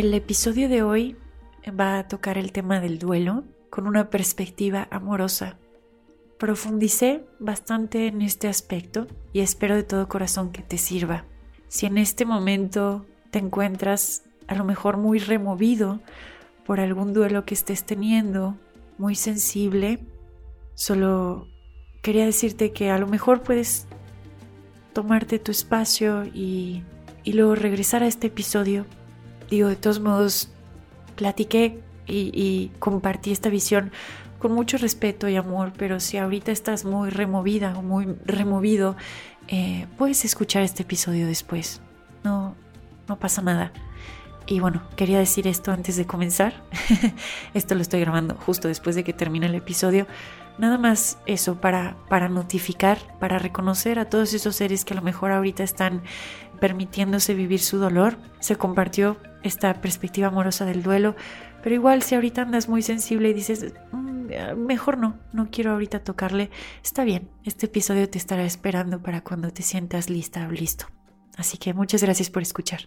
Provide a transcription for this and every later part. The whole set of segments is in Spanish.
El episodio de hoy va a tocar el tema del duelo con una perspectiva amorosa. Profundicé bastante en este aspecto y espero de todo corazón que te sirva. Si en este momento te encuentras a lo mejor muy removido por algún duelo que estés teniendo, muy sensible, solo quería decirte que a lo mejor puedes tomarte tu espacio y, y luego regresar a este episodio digo, de todos modos, platiqué y, compartí esta visión con mucho respeto y amor, pero si ahorita estás muy removida o muy removido, eh, puedes escuchar este episodio después. No, no pasa nada. Y bueno, quería decir esto antes de comenzar. esto lo estoy grabando justo después de que termine el episodio. Nada más eso para, para notificar, para reconocer a todos esos seres que a lo mejor ahorita están permitiéndose vivir su dolor. Se compartió esta perspectiva amorosa del duelo, pero igual si ahorita andas muy sensible y dices, mm, mejor no, no quiero ahorita tocarle, está bien, este episodio te estará esperando para cuando te sientas lista o listo. Así que muchas gracias por escuchar.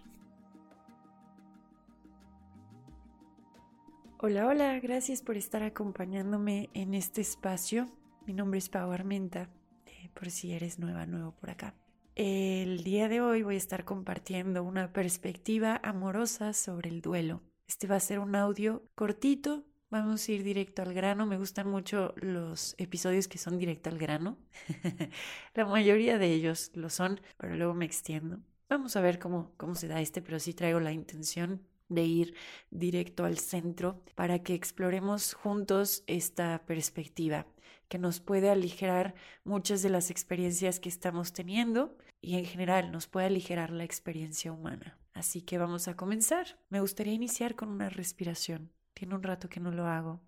Hola, hola, gracias por estar acompañándome en este espacio. Mi nombre es Pau Armenta, eh, por si eres nueva, nuevo por acá. El día de hoy voy a estar compartiendo una perspectiva amorosa sobre el duelo. Este va a ser un audio cortito, vamos a ir directo al grano. Me gustan mucho los episodios que son directo al grano. La mayoría de ellos lo son, pero luego me extiendo. Vamos a ver cómo, cómo se da este, pero sí traigo la intención de ir directo al centro para que exploremos juntos esta perspectiva que nos puede aligerar muchas de las experiencias que estamos teniendo y en general nos puede aligerar la experiencia humana. Así que vamos a comenzar. Me gustaría iniciar con una respiración. Tiene un rato que no lo hago.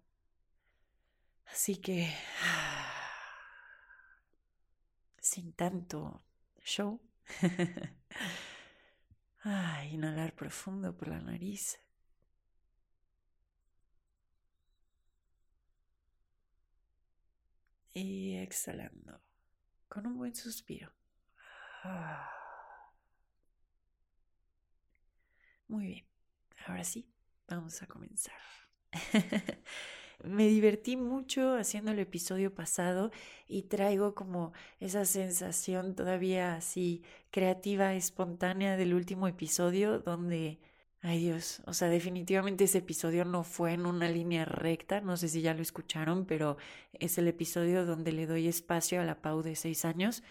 Así que... Sin tanto show. inhalar profundo por la nariz. y exhalando con un buen suspiro. Muy bien, ahora sí, vamos a comenzar. Me divertí mucho haciendo el episodio pasado y traigo como esa sensación todavía así creativa, espontánea del último episodio donde Ay Dios, o sea, definitivamente ese episodio no fue en una línea recta, no sé si ya lo escucharon, pero es el episodio donde le doy espacio a la Pau de seis años.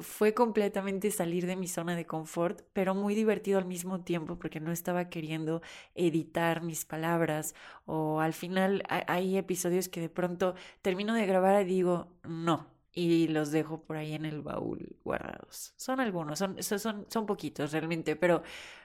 Fue completamente salir de mi zona de confort, pero muy divertido al mismo tiempo porque no estaba queriendo editar mis palabras o al final hay episodios que de pronto termino de grabar y digo, no, y los dejo por ahí en el baúl guardados. Son algunos, son, son, son poquitos realmente, pero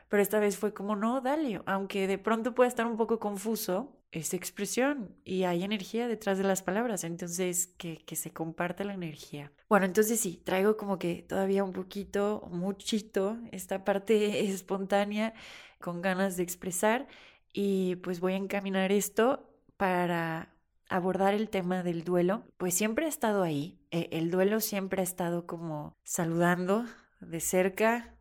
pero esta vez fue como, no, dale, aunque de pronto pueda estar un poco confuso, es expresión y hay energía detrás de las palabras, entonces que, que se comparta la energía. Bueno, entonces sí, traigo como que todavía un poquito, muchito, esta parte espontánea con ganas de expresar y pues voy a encaminar esto para abordar el tema del duelo, pues siempre ha estado ahí, e, el duelo siempre ha estado como saludando de cerca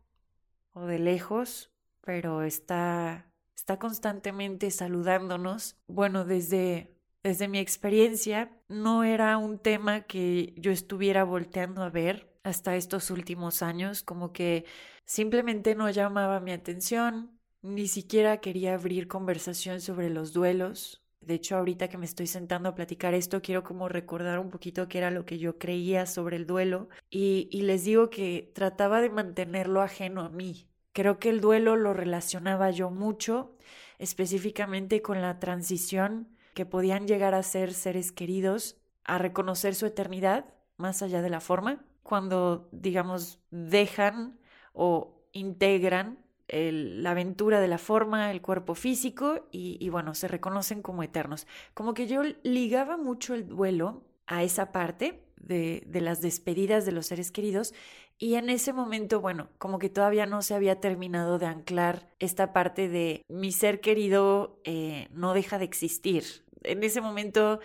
o de lejos, pero está, está constantemente saludándonos. Bueno, desde, desde mi experiencia, no era un tema que yo estuviera volteando a ver hasta estos últimos años, como que simplemente no llamaba mi atención, ni siquiera quería abrir conversación sobre los duelos. De hecho, ahorita que me estoy sentando a platicar esto, quiero como recordar un poquito qué era lo que yo creía sobre el duelo y, y les digo que trataba de mantenerlo ajeno a mí, Creo que el duelo lo relacionaba yo mucho, específicamente con la transición que podían llegar a ser seres queridos, a reconocer su eternidad más allá de la forma. cuando, digamos, dejan o integran la aventura de la forma, el cuerpo físico y, bueno, se reconocen como eternos. Como que yo ligaba mucho el duelo a esa parte de, las despedidas de los seres queridos y en ese momento, bueno, como que todavía no se había terminado de anclar esta parte de mi ser querido eh, no deja de existir. En ese momento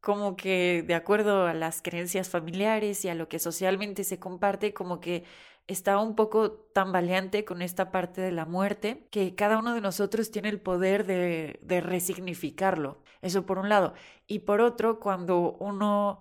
como que de acuerdo a las creencias familiares y a lo que socialmente se comparte, como que estaba un poco tambaleante con esta parte de la muerte, que cada uno de nosotros tiene el poder de, de resignificarlo. Eso por un lado. Y por otro, cuando uno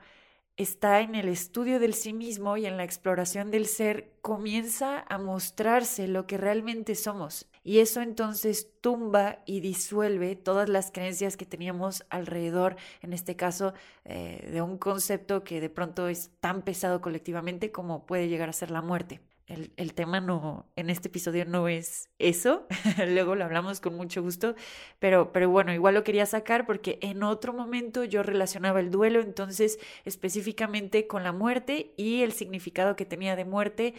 está en el estudio del sí mismo y en la exploración del ser, comienza a mostrarse lo que realmente somos. Y eso entonces tumba y disuelve todas las creencias que teníamos alrededor, en este caso, eh, de un concepto que de pronto es tan pesado colectivamente como puede llegar a ser la muerte el, tema no, en este episodio no es eso, luego lo hablamos con mucho gusto, pero, pero bueno, igual lo quería sacar porque en otro momento yo relacionaba el duelo entonces específicamente con la muerte y el significado que tenía de muerte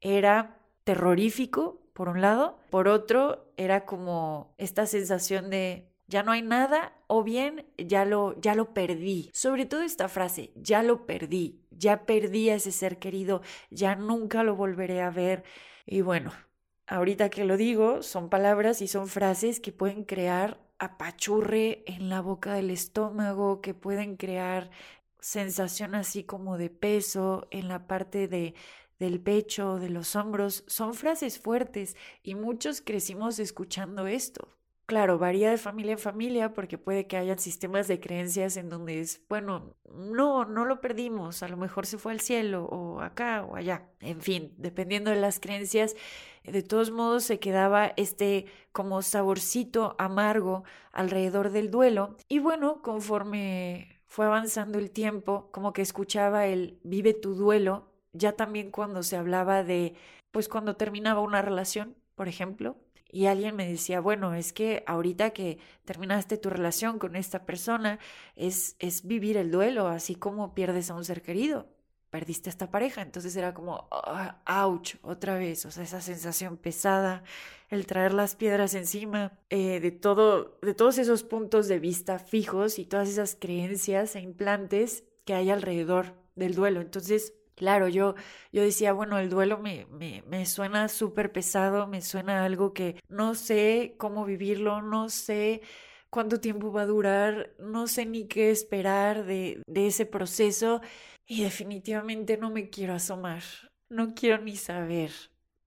era terrorífico, por un lado, por otro era como esta sensación de ya no hay nada o bien ya lo, ya lo perdí. Sobre todo esta frase, ya lo perdí, ya perdí a ese ser querido, ya nunca lo volveré a ver. Y bueno, ahorita que lo digo, son palabras y son frases que pueden crear apachurre en la boca del estómago, que pueden crear sensación así como de peso en la parte de del pecho, de los hombros, son frases fuertes y muchos crecimos escuchando esto. Claro, varía de familia en familia porque puede que hayan sistemas de creencias en donde es, bueno, no, no lo perdimos, a lo mejor se fue al cielo o acá o allá. En fin, dependiendo de las creencias, de todos modos se quedaba este como saborcito amargo alrededor del duelo. Y bueno, conforme fue avanzando el tiempo, como que escuchaba el vive tu duelo, ya también cuando se hablaba de, pues cuando terminaba una relación, por ejemplo, y alguien me decía, bueno, es que ahorita que terminaste tu relación con esta persona, es, es vivir el duelo, así como pierdes a un ser querido, perdiste a esta pareja. Entonces era como, ah, ouch, otra vez, o sea, esa sensación pesada, el traer las piedras encima, eh, de, todo, de todos esos puntos de vista fijos y todas esas creencias e implantes que hay alrededor del duelo. Entonces, Claro, yo, yo decía, bueno, el duelo me, me, me suena súper pesado, me suena algo que no sé cómo vivirlo, no sé cuánto tiempo va a durar, no sé ni qué esperar de, de ese proceso y definitivamente no me quiero asomar, no quiero ni saber.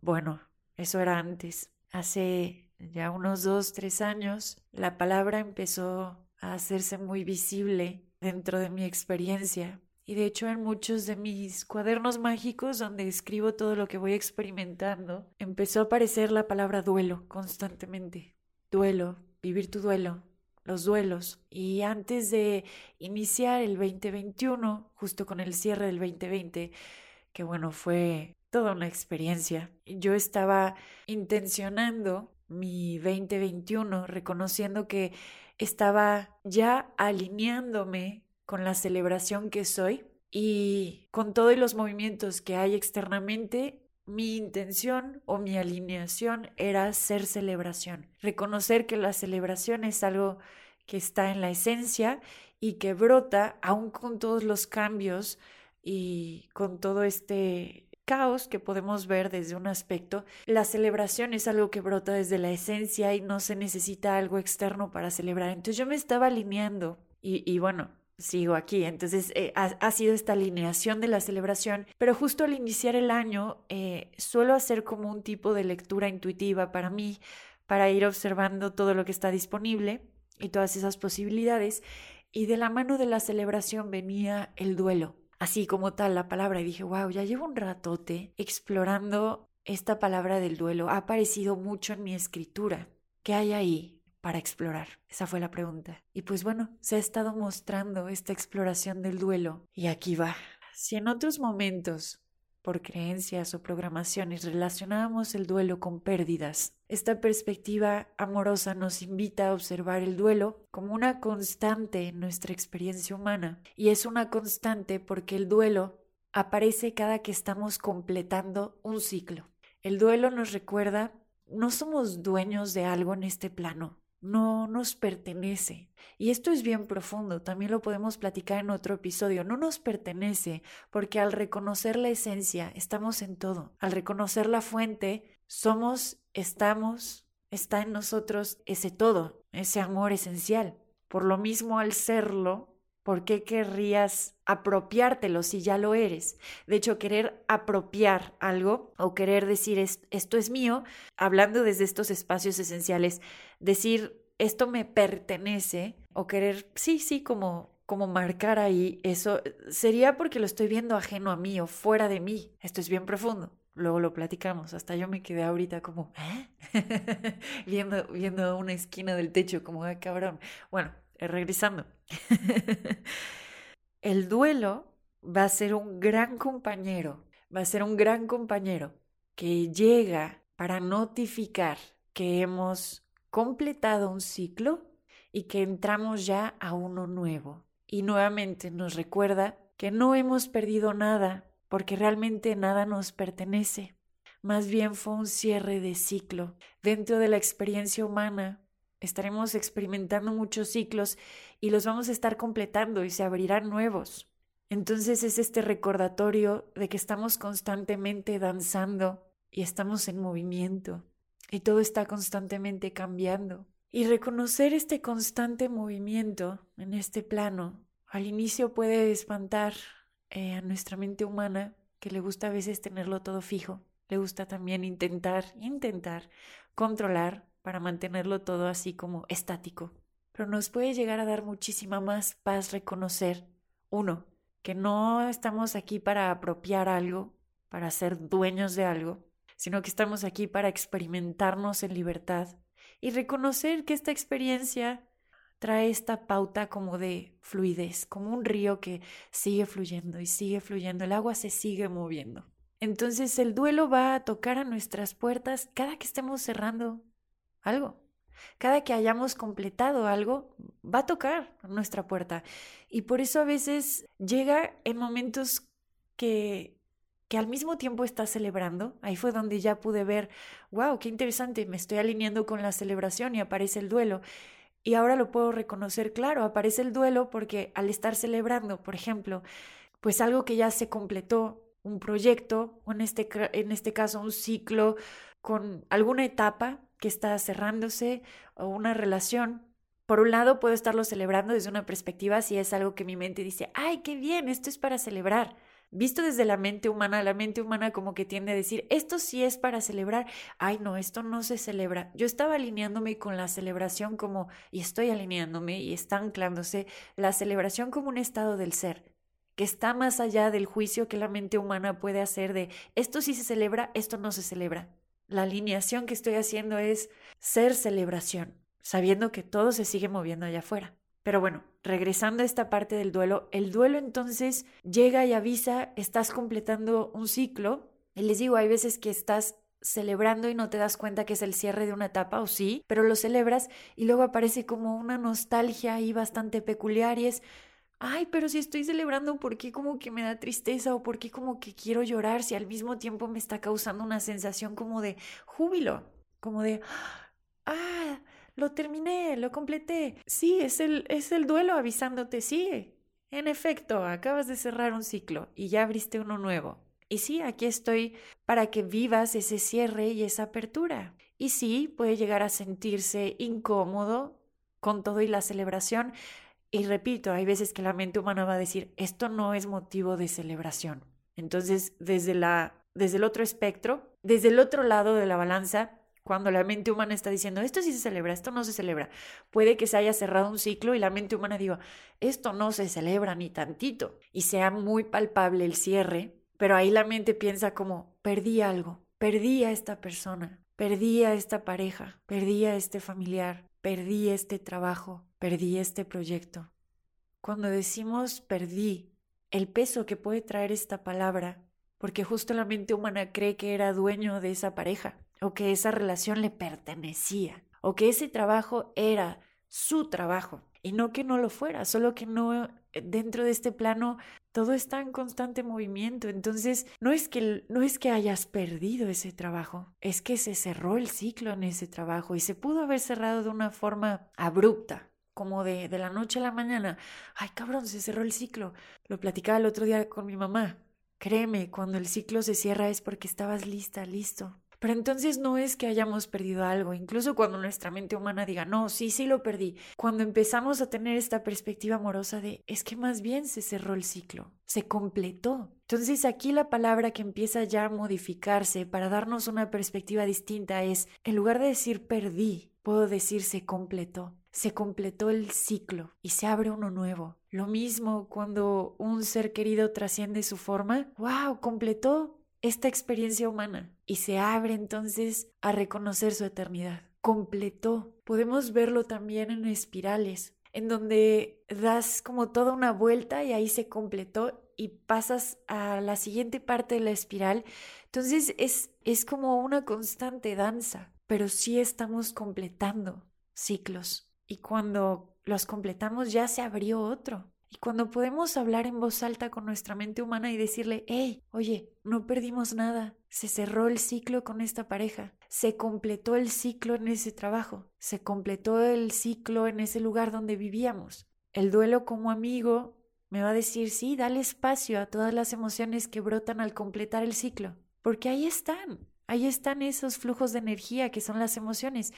Bueno, eso era antes. Hace ya unos dos, tres años, la palabra empezó a hacerse muy visible dentro de mi experiencia y de hecho en muchos de mis cuadernos mágicos donde escribo todo lo que voy experimentando, empezó a aparecer la palabra duelo constantemente. Duelo, vivir tu duelo, los duelos. Y antes de iniciar el 2021, justo con el cierre del 2020, que bueno, fue toda una experiencia, yo estaba intencionando mi 2021, reconociendo que estaba ya alineándome con la celebración que soy y con todos los movimientos que hay externamente, mi intención o mi alineación era ser celebración, reconocer que la celebración es algo que está en la esencia y que brota aún con todos los cambios y con todo este caos que podemos ver desde un aspecto, la celebración es algo que brota desde la esencia y no se necesita algo externo para celebrar. Entonces yo me estaba alineando y bueno, sigo aquí. Entonces eh, ha, sido esta alineación de la celebración, pero justo al iniciar el año eh, suelo hacer como un tipo de lectura intuitiva para mí, para ir observando todo lo que está disponible y todas esas posibilidades. Y de la mano de la celebración venía el duelo, así como tal la palabra. Y dije, wow, ya llevo un ratote explorando esta palabra del duelo. Ha aparecido mucho en mi escritura. ¿Qué hay ahí? Para explorar? Esa fue la pregunta. Y pues bueno, se ha estado mostrando esta exploración del duelo. Y aquí va. Si en otros momentos, por creencias o programaciones, relacionábamos el duelo con pérdidas, esta perspectiva amorosa nos invita a observar el duelo como una constante en nuestra experiencia humana. Y es una constante porque el duelo aparece cada que estamos completando un ciclo. El duelo nos recuerda, no somos dueños de algo en este plano, no nos pertenece. Y esto es bien profundo, también lo podemos platicar en otro episodio. No nos pertenece porque al reconocer la esencia estamos en todo. Al reconocer la fuente, somos, estamos, está en nosotros ese todo, ese amor esencial. Por lo mismo, al serlo, ¿por qué querrías apropiártelo si ya lo eres? De hecho, querer apropiar algo o querer decir esto es mío, hablando desde estos espacios esenciales, decir esto me pertenece o querer, sí, sí, como como marcar ahí eso, sería porque lo estoy viendo ajeno a mí o fuera de mí. Esto es bien profundo. Luego lo platicamos. Hasta yo me quedé ahorita como, ¿eh? viendo, viendo una esquina del techo, como, ah, cabrón. Bueno, regresando. El duelo va a ser un gran compañero, va a ser un gran compañero que llega para notificar que hemos completado un ciclo y que entramos ya a uno nuevo. Y nuevamente nos recuerda que no hemos perdido nada, porque realmente nada nos pertenece. Más bien fue un cierre de ciclo. Dentro de la experiencia humana estaremos experimentando muchos ciclos y los vamos a estar completando y se abrirán nuevos. Entonces es este recordatorio de que estamos constantemente danzando y estamos en movimiento y todo está constantemente cambiando. Y reconocer este constante movimiento en este plano al inicio puede espantar eh, a nuestra mente humana, que le gusta a veces tenerlo todo fijo, le gusta también intentar, intentar controlar para mantenerlo todo así como estático. Pero nos puede llegar a dar muchísima más paz reconocer, uno, que no estamos aquí para apropiar algo, para ser dueños de algo, sino que estamos aquí para experimentarnos en libertad y reconocer que esta experiencia trae esta pauta como de fluidez, como un río que sigue fluyendo y sigue fluyendo, el agua se sigue moviendo. Entonces el duelo va a tocar a nuestras puertas cada que estemos cerrando algo. Cada que hayamos completado algo, va a tocar nuestra puerta. Y por eso a veces llega en momentos que que al mismo tiempo estás celebrando. Ahí fue donde ya pude ver, wow, qué interesante, me estoy alineando con la celebración y aparece el duelo. Y ahora lo puedo reconocer, claro, aparece el duelo porque al estar celebrando, por ejemplo, pues algo que ya se completó, un proyecto, o en este, en este caso un ciclo, con alguna etapa que está cerrándose, o una relación, por un lado puedo estarlo celebrando desde una perspectiva si es algo que mi mente dice, ay, qué bien, esto es para celebrar. Visto desde la mente humana, la mente humana como que tiende a decir, esto sí es para celebrar, ay no, esto no se celebra. Yo estaba alineándome con la celebración como, y estoy alineándome y está anclándose, la celebración como un estado del ser, que está más allá del juicio que la mente humana puede hacer de, esto sí se celebra, esto no se celebra. La alineación que estoy haciendo es ser celebración, sabiendo que todo se sigue moviendo allá afuera. Pero bueno, regresando a esta parte del duelo, el duelo entonces llega y avisa, estás completando un ciclo. Y les digo, hay veces que estás celebrando y no te das cuenta que es el cierre de una etapa, o sí, pero lo celebras y luego aparece como una nostalgia ahí bastante peculiar y es, ay, pero si estoy celebrando, ¿por qué como que me da tristeza o por qué como que quiero llorar si al mismo tiempo me está causando una sensación como de júbilo, como de, ah, lo terminé, lo completé. Sí, es el, es el duelo avisándote, sí. En efecto, acabas de cerrar un ciclo y ya abriste uno nuevo. Y sí, aquí estoy para que vivas ese cierre y esa apertura. Y sí, puede llegar a sentirse incómodo con todo y la celebración. Y repito, hay veces que la mente humana va a decir, esto no es motivo de celebración. Entonces, desde, la, desde el otro espectro, desde el otro lado de la balanza, cuando la mente humana está diciendo, esto sí se celebra, esto no se celebra. Puede que se haya cerrado un ciclo y la mente humana diga, esto no se celebra ni tantito. Y sea muy palpable el cierre, pero ahí la mente piensa como, perdí algo, perdí a esta persona, perdí a esta pareja, perdí a este familiar, perdí este trabajo, perdí este proyecto. Cuando decimos perdí, el peso que puede traer esta palabra, porque justo la mente humana cree que era dueño de esa pareja, o que esa relación le pertenecía, o que ese trabajo era su trabajo. Y no que no lo fuera, solo que no eh, dentro de este plano todo está en constante movimiento. Entonces, no es que no es que hayas perdido ese trabajo, es que se cerró el ciclo en ese trabajo y se pudo haber cerrado de una forma abrupta, como de, de la noche a la mañana. Ay, cabrón, se cerró el ciclo. Lo platicaba el otro día con mi mamá. Créeme, cuando el ciclo se cierra es porque estabas lista, listo. Pero entonces no es que hayamos perdido algo, incluso cuando nuestra mente humana diga, no, sí, sí lo perdí. Cuando empezamos a tener esta perspectiva amorosa de, es que más bien se cerró el ciclo, se completó. Entonces aquí la palabra que empieza ya a modificarse para darnos una perspectiva distinta es, en lugar de decir perdí, puedo decir se completó. Se completó el ciclo y se abre uno nuevo. Lo mismo cuando un ser querido trasciende su forma. ¡Wow! Completó esta experiencia humana y se abre entonces a reconocer su eternidad. Completó. Podemos verlo también en espirales, en donde das como toda una vuelta y ahí se completó y pasas a la siguiente parte de la espiral. Entonces es, es como una constante danza, pero sí estamos completando ciclos. Y cuando los completamos ya se abrió otro. Y cuando podemos hablar en voz alta con nuestra mente humana y decirle, hey, oye, no perdimos nada, se cerró el ciclo con esta pareja, se completó el ciclo en ese trabajo, se completó el ciclo en ese lugar donde vivíamos. El duelo como amigo me va a decir, sí, dale espacio a todas las emociones que brotan al completar el ciclo, porque ahí están, ahí están esos flujos de energía que son las emociones.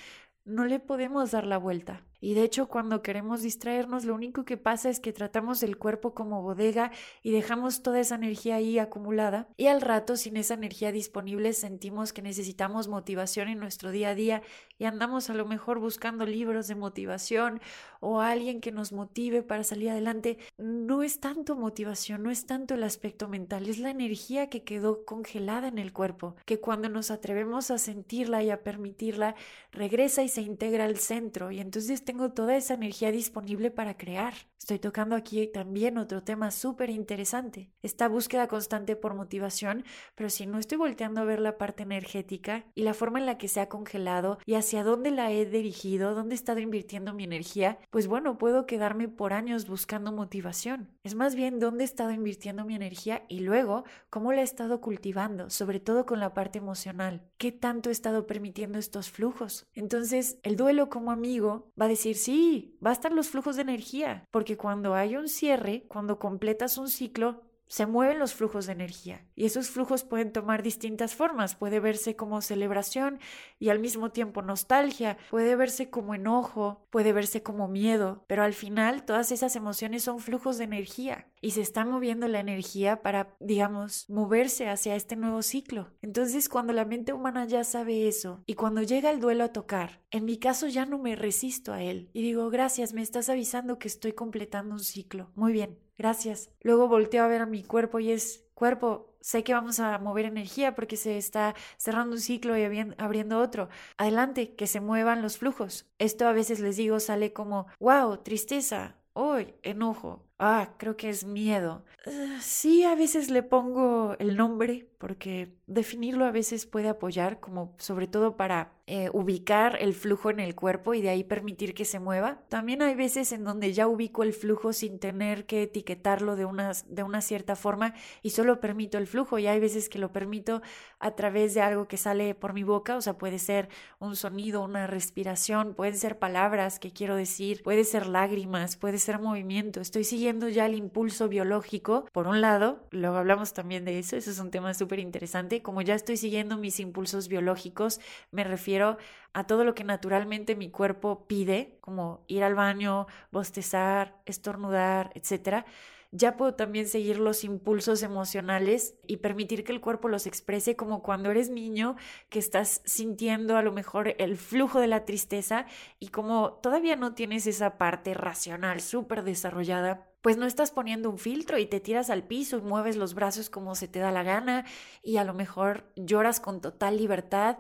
No le podemos dar la vuelta. Y de hecho, cuando queremos distraernos, lo único que pasa es que tratamos el cuerpo como bodega y dejamos toda esa energía ahí acumulada. Y al rato, sin esa energía disponible, sentimos que necesitamos motivación en nuestro día a día y andamos a lo mejor buscando libros de motivación o alguien que nos motive para salir adelante. No es tanto motivación, no es tanto el aspecto mental, es la energía que quedó congelada en el cuerpo, que cuando nos atrevemos a sentirla y a permitirla, regresa y se integra al centro. Y entonces tengo toda esa energía disponible para crear. Estoy tocando aquí también otro tema súper interesante, esta búsqueda constante por motivación, pero si no estoy volteando a ver la parte energética y la forma en la que se ha congelado y hacia dónde la he dirigido, dónde he estado invirtiendo mi energía, pues bueno, puedo quedarme por años buscando motivación. Es más bien dónde he estado invirtiendo mi energía y luego cómo la he estado cultivando, sobre todo con la parte emocional. ¿Qué tanto he estado permitiendo estos flujos? Entonces, el duelo como amigo va a decir, sí, va a estar los flujos de energía, porque cuando hay un cierre, cuando completas un ciclo, se mueven los flujos de energía y esos flujos pueden tomar distintas formas. Puede verse como celebración y al mismo tiempo nostalgia, puede verse como enojo, puede verse como miedo, pero al final todas esas emociones son flujos de energía y se está moviendo la energía para, digamos, moverse hacia este nuevo ciclo. Entonces, cuando la mente humana ya sabe eso y cuando llega el duelo a tocar, en mi caso ya no me resisto a él y digo, gracias, me estás avisando que estoy completando un ciclo. Muy bien, gracias. Luego volteo a ver a mi cuerpo y es, cuerpo, sé que vamos a mover energía porque se está cerrando un ciclo y abriendo otro. Adelante, que se muevan los flujos. Esto a veces les digo sale como, wow, tristeza, hoy, enojo, ah, creo que es miedo. Ah, sí, a veces le pongo el nombre porque definirlo a veces puede apoyar, como sobre todo para eh, ubicar el flujo en el cuerpo y de ahí permitir que se mueva. También hay veces en donde ya ubico el flujo sin tener que etiquetarlo de una, de una cierta forma y solo permito el flujo y hay veces que lo permito a través de algo que sale por mi boca, o sea, puede ser un sonido, una respiración, pueden ser palabras que quiero decir, puede ser lágrimas, puede ser movimiento. Estoy siguiendo ya el impulso biológico, por un lado, luego hablamos también de eso, eso es un tema súper interesante, como ya estoy siguiendo mis impulsos biológicos, me refiero a todo lo que naturalmente mi cuerpo pide, como ir al baño, bostezar, estornudar, etcétera ya puedo también seguir los impulsos emocionales y permitir que el cuerpo los exprese como cuando eres niño, que estás sintiendo a lo mejor el flujo de la tristeza y como todavía no tienes esa parte racional súper desarrollada, pues no estás poniendo un filtro y te tiras al piso y mueves los brazos como se te da la gana y a lo mejor lloras con total libertad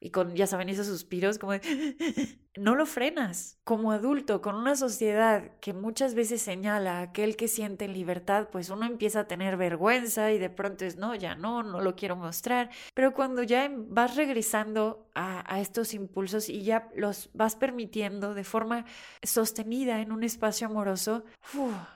y con, ya saben, esos suspiros como de... No lo frenas. Como adulto, con una sociedad que muchas veces señala a aquel que siente libertad, pues uno empieza a tener vergüenza y de pronto es, no, ya no, no lo quiero mostrar. Pero cuando ya vas regresando a, a estos impulsos y ya los vas permitiendo de forma sostenida en un espacio amoroso,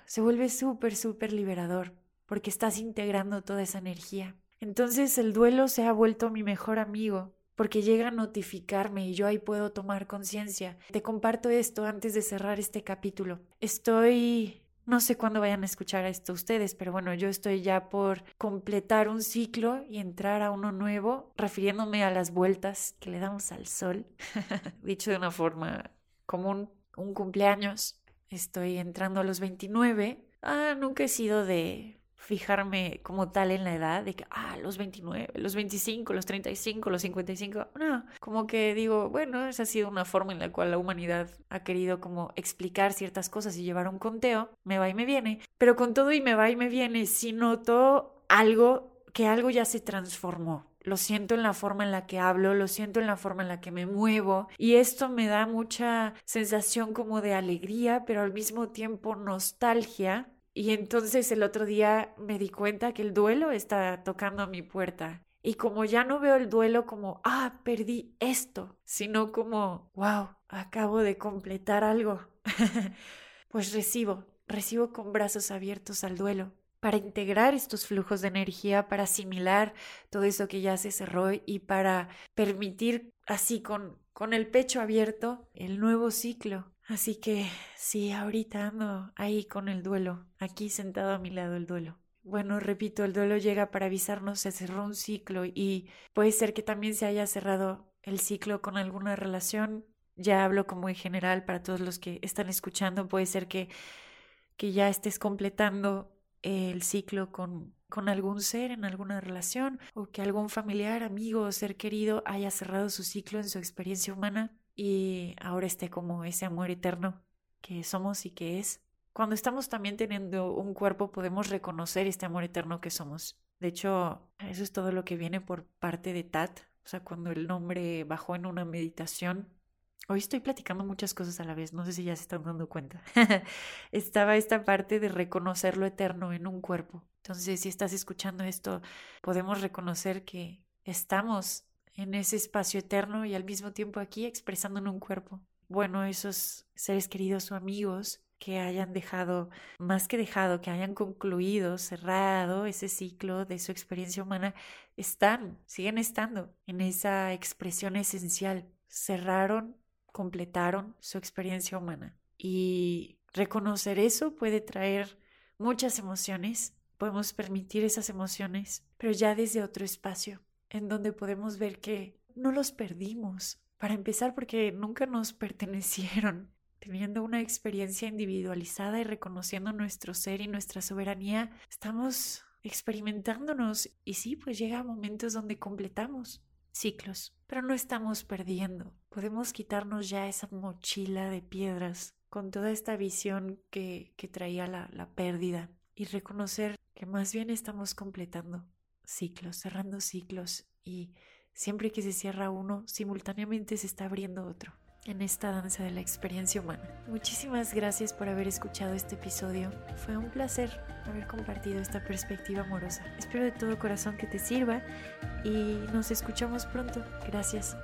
se vuelve súper, súper liberador porque estás integrando toda esa energía. Entonces el duelo se ha vuelto mi mejor amigo porque llega a notificarme y yo ahí puedo tomar conciencia. Te comparto esto antes de cerrar este capítulo. Estoy no sé cuándo vayan a escuchar esto ustedes, pero bueno, yo estoy ya por completar un ciclo y entrar a uno nuevo, refiriéndome a las vueltas que le damos al sol, dicho de una forma común, un cumpleaños. Estoy entrando a los 29. Ah, nunca he sido de fijarme como tal en la edad de que, ah, los 29, los 25, los 35, los 55. No, como que digo, bueno, esa ha sido una forma en la cual la humanidad ha querido como explicar ciertas cosas y llevar un conteo, me va y me viene. Pero con todo y me va y me viene, si noto algo, que algo ya se transformó. Lo siento en la forma en la que hablo, lo siento en la forma en la que me muevo y esto me da mucha sensación como de alegría, pero al mismo tiempo nostalgia y entonces el otro día me di cuenta que el duelo está tocando a mi puerta. Y como ya no veo el duelo como, ah, perdí esto, sino como, wow, acabo de completar algo, pues recibo, recibo con brazos abiertos al duelo para integrar estos flujos de energía, para asimilar todo eso que ya se cerró y para permitir así con, con el pecho abierto el nuevo ciclo Así que sí, ahorita ando ahí con el duelo, aquí sentado a mi lado el duelo. Bueno, repito, el duelo llega para avisarnos, se cerró un ciclo y puede ser que también se haya cerrado el ciclo con alguna relación. Ya hablo como en general para todos los que están escuchando, puede ser que, que ya estés completando el ciclo con, con algún ser en alguna relación o que algún familiar, amigo o ser querido haya cerrado su ciclo en su experiencia humana y ahora esté como ese amor eterno que somos y que es. Cuando estamos también teniendo un cuerpo podemos reconocer este amor eterno que somos. De hecho, eso es todo lo que viene por parte de Tat. O sea, cuando el nombre bajó en una meditación. Hoy estoy platicando muchas cosas a la vez, no sé si ya se están dando cuenta. Estaba esta parte de reconocer lo eterno en un cuerpo. Entonces, si estás escuchando esto, podemos reconocer que estamos en ese espacio eterno y al mismo tiempo aquí expresando en un cuerpo. Bueno, esos seres queridos o amigos que hayan dejado, más que dejado, que hayan concluido, cerrado ese ciclo de su experiencia humana, están, siguen estando en esa expresión esencial. Cerraron, completaron su experiencia humana. Y reconocer eso puede traer muchas emociones. Podemos permitir esas emociones, pero ya desde otro espacio, en donde podemos ver que no los perdimos. Para empezar, porque nunca nos pertenecieron. Teniendo una experiencia individualizada y reconociendo nuestro ser y nuestra soberanía, estamos experimentándonos y sí, pues llega momentos donde completamos ciclos, pero no estamos perdiendo. Podemos quitarnos ya esa mochila de piedras con toda esta visión que, que traía la, la pérdida y reconocer que más bien estamos completando ciclos, cerrando ciclos y siempre que se cierra uno, simultáneamente se está abriendo otro en esta danza de la experiencia humana. Muchísimas gracias por haber escuchado este episodio. Fue un placer haber compartido esta perspectiva amorosa. Espero de todo corazón que te sirva y nos escuchamos pronto. Gracias.